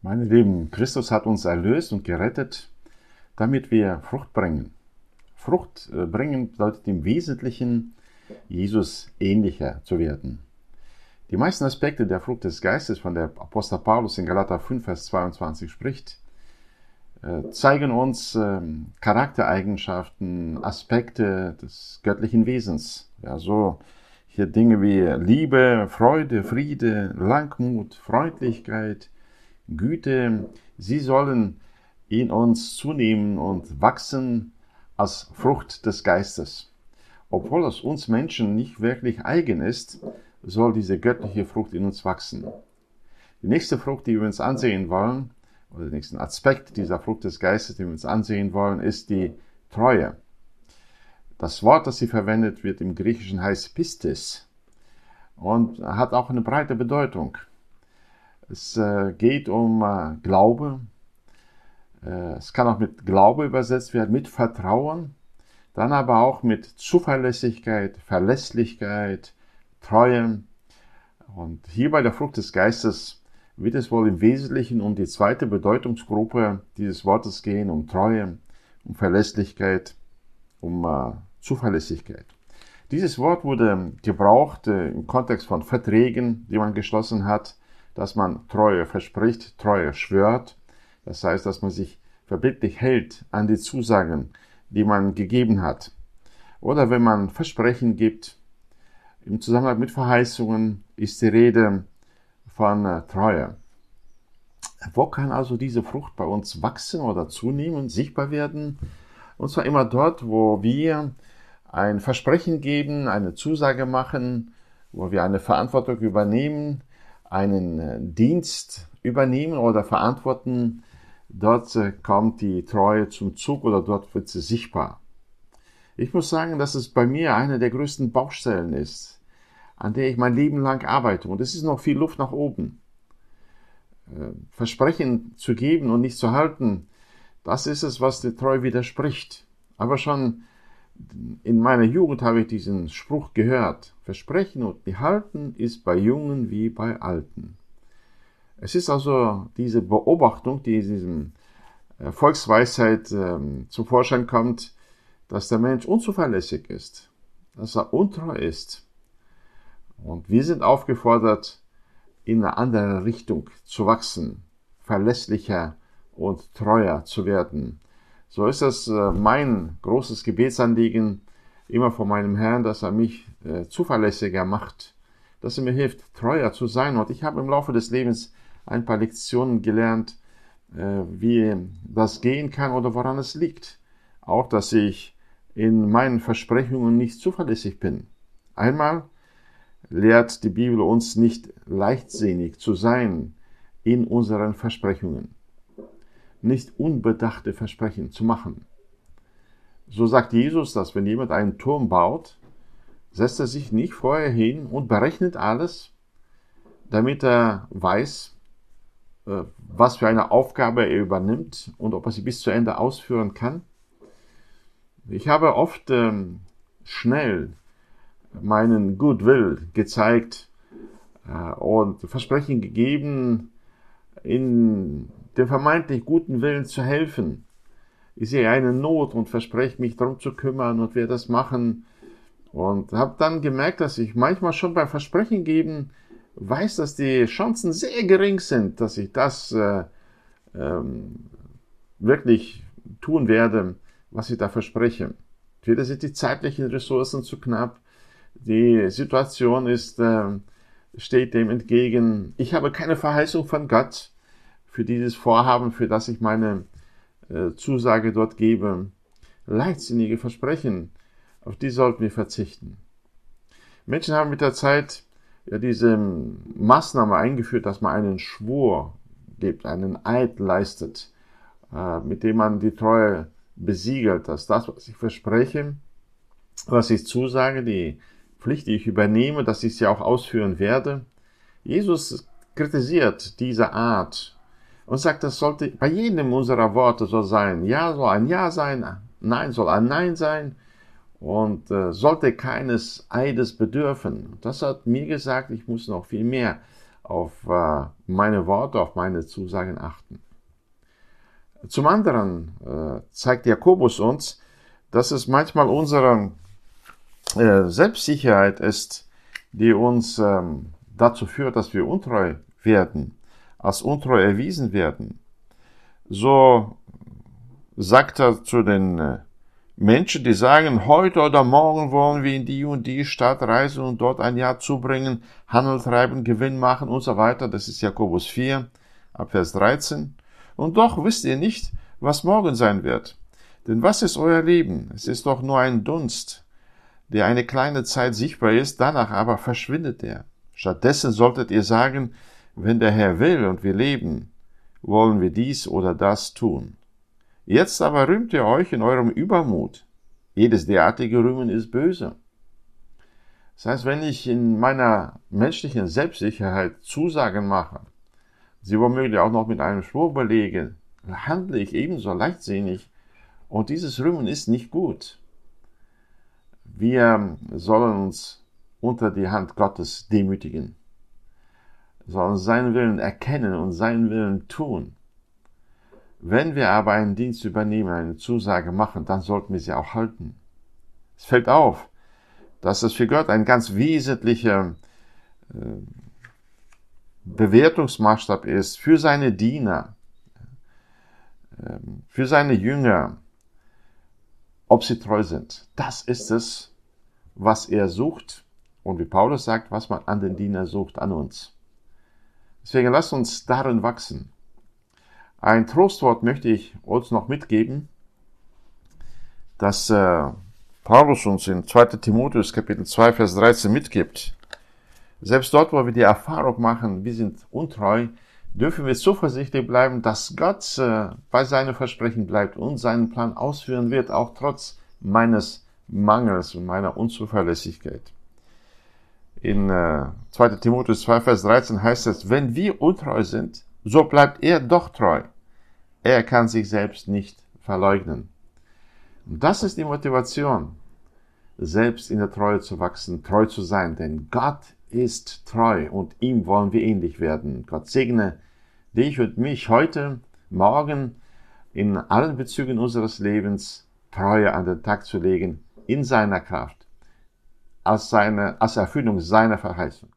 Meine Lieben, Christus hat uns erlöst und gerettet, damit wir Frucht bringen. Frucht äh, bringen bedeutet im Wesentlichen, Jesus ähnlicher zu werden. Die meisten Aspekte der Frucht des Geistes, von der Apostel Paulus in Galater 5, Vers 22 spricht, äh, zeigen uns ähm, Charaktereigenschaften, Aspekte des göttlichen Wesens. Ja, so hier Dinge wie Liebe, Freude, Friede, Langmut, Freundlichkeit, Güte, sie sollen in uns zunehmen und wachsen als Frucht des Geistes. Obwohl es uns Menschen nicht wirklich eigen ist, soll diese göttliche Frucht in uns wachsen. Die nächste Frucht, die wir uns ansehen wollen, oder den nächsten Aspekt dieser Frucht des Geistes, den wir uns ansehen wollen, ist die Treue. Das Wort, das sie verwendet wird im Griechischen heißt Pistis und hat auch eine breite Bedeutung. Es äh, geht um äh, Glaube. Äh, es kann auch mit Glaube übersetzt werden, mit Vertrauen. Dann aber auch mit Zuverlässigkeit, Verlässlichkeit, Treue. Und hier bei der Frucht des Geistes wird es wohl im Wesentlichen um die zweite Bedeutungsgruppe dieses Wortes gehen, um Treue, um Verlässlichkeit, um Zuverlässigkeit. Dieses Wort wurde gebraucht im Kontext von Verträgen, die man geschlossen hat, dass man Treue verspricht, Treue schwört. Das heißt, dass man sich verbindlich hält an die Zusagen, die man gegeben hat. Oder wenn man Versprechen gibt, im Zusammenhang mit Verheißungen ist die Rede von äh, Treue. Wo kann also diese Frucht bei uns wachsen oder zunehmen, sichtbar werden? Und zwar immer dort, wo wir ein Versprechen geben, eine Zusage machen, wo wir eine Verantwortung übernehmen, einen äh, Dienst übernehmen oder verantworten, dort äh, kommt die Treue zum Zug oder dort wird sie sichtbar. Ich muss sagen, dass es bei mir eine der größten Baustellen ist, an der ich mein Leben lang arbeite. Und es ist noch viel Luft nach oben. Äh, Versprechen zu geben und nicht zu halten, das ist es, was der Treue widerspricht. Aber schon in meiner Jugend habe ich diesen Spruch gehört. Versprechen und nicht halten ist bei Jungen wie bei Alten. Es ist also diese Beobachtung, die in diesem äh, Volksweisheit ähm, zum Vorschein kommt, dass der Mensch unzuverlässig ist, dass er untreu ist. Und wir sind aufgefordert, in eine andere Richtung zu wachsen, verlässlicher und treuer zu werden. So ist das äh, mein großes Gebetsanliegen immer vor meinem Herrn, dass er mich äh, zuverlässiger macht, dass er mir hilft, treuer zu sein. Und ich habe im Laufe des Lebens ein paar Lektionen gelernt, äh, wie das gehen kann oder woran es liegt. Auch, dass ich in meinen Versprechungen nicht zuverlässig bin. Einmal lehrt die Bibel uns nicht leichtsinnig zu sein in unseren Versprechungen nicht unbedachte Versprechen zu machen. So sagt Jesus, dass wenn jemand einen Turm baut, setzt er sich nicht vorher hin und berechnet alles, damit er weiß, äh, was für eine Aufgabe er übernimmt und ob er sie bis zu Ende ausführen kann. Ich habe oft ähm, schnell meinen Goodwill gezeigt äh, und Versprechen gegeben in dem vermeintlich guten Willen zu helfen. Ich sehe eine Not und verspreche mich darum zu kümmern und werde das machen. Und habe dann gemerkt, dass ich manchmal schon beim Versprechen geben weiß, dass die Chancen sehr gering sind, dass ich das äh, ähm, wirklich tun werde, was ich da verspreche. Entweder sind die zeitlichen Ressourcen zu knapp, die Situation ist, äh, steht dem entgegen. Ich habe keine Verheißung von Gott für dieses Vorhaben, für das ich meine äh, Zusage dort gebe. Leichtsinnige Versprechen, auf die sollten wir verzichten. Menschen haben mit der Zeit ja diese Maßnahme eingeführt, dass man einen Schwur gibt, einen Eid leistet, äh, mit dem man die Treue besiegelt, dass das, was ich verspreche, was ich zusage, die Pflicht, die ich übernehme, dass ich sie auch ausführen werde. Jesus kritisiert diese Art und sagt, das sollte bei jedem unserer Worte so sein. Ja soll ein Ja sein, Nein soll ein Nein sein und äh, sollte keines Eides bedürfen. Das hat mir gesagt, ich muss noch viel mehr auf äh, meine Worte, auf meine Zusagen achten. Zum anderen äh, zeigt Jakobus uns, dass es manchmal unsere äh, Selbstsicherheit ist, die uns ähm, dazu führt, dass wir untreu werden, als untreu erwiesen werden. So sagt er zu den äh, Menschen, die sagen, heute oder morgen wollen wir in die und die Stadt reisen und dort ein Jahr zubringen, Handel treiben, Gewinn machen und so weiter. Das ist Jakobus 4, ab Vers 13. Und doch wisst ihr nicht, was morgen sein wird. Denn was ist euer Leben? Es ist doch nur ein Dunst, der eine kleine Zeit sichtbar ist, danach aber verschwindet er. Stattdessen solltet ihr sagen, wenn der Herr will und wir leben, wollen wir dies oder das tun. Jetzt aber rühmt ihr euch in eurem Übermut. Jedes derartige Rühmen ist böse. Das heißt, wenn ich in meiner menschlichen Selbstsicherheit Zusagen mache, sie womöglich auch noch mit einem Schwur belege, handle ich ebenso leichtsinnig und dieses Rühmen ist nicht gut. Wir sollen uns unter die Hand Gottes demütigen, sollen seinen Willen erkennen und seinen Willen tun. Wenn wir aber einen Dienst übernehmen, eine Zusage machen, dann sollten wir sie auch halten. Es fällt auf, dass es für Gott ein ganz wesentlicher äh, Bewertungsmaßstab ist für seine Diener, äh, für seine Jünger, ob sie treu sind. Das ist es, was er sucht und wie Paulus sagt, was man an den Diener sucht, an uns. Deswegen lasst uns darin wachsen. Ein Trostwort möchte ich uns noch mitgeben, dass äh, Paulus uns in 2 Timotheus Kapitel 2 Vers 13 mitgibt. Selbst dort, wo wir die Erfahrung machen, wir sind untreu, dürfen wir zuversichtlich bleiben, dass Gott äh, bei seinen Versprechen bleibt und seinen Plan ausführen wird, auch trotz meines Mangels und meiner Unzuverlässigkeit. In äh, 2 Timotheus 2 Vers 13 heißt es, wenn wir untreu sind, so bleibt er doch treu. Er kann sich selbst nicht verleugnen. Und das ist die Motivation, selbst in der Treue zu wachsen, treu zu sein, denn Gott ist treu und ihm wollen wir ähnlich werden. Gott segne dich und mich heute, morgen, in allen Bezügen unseres Lebens Treue an den Tag zu legen, in seiner Kraft, als, seine, als Erfüllung seiner Verheißung.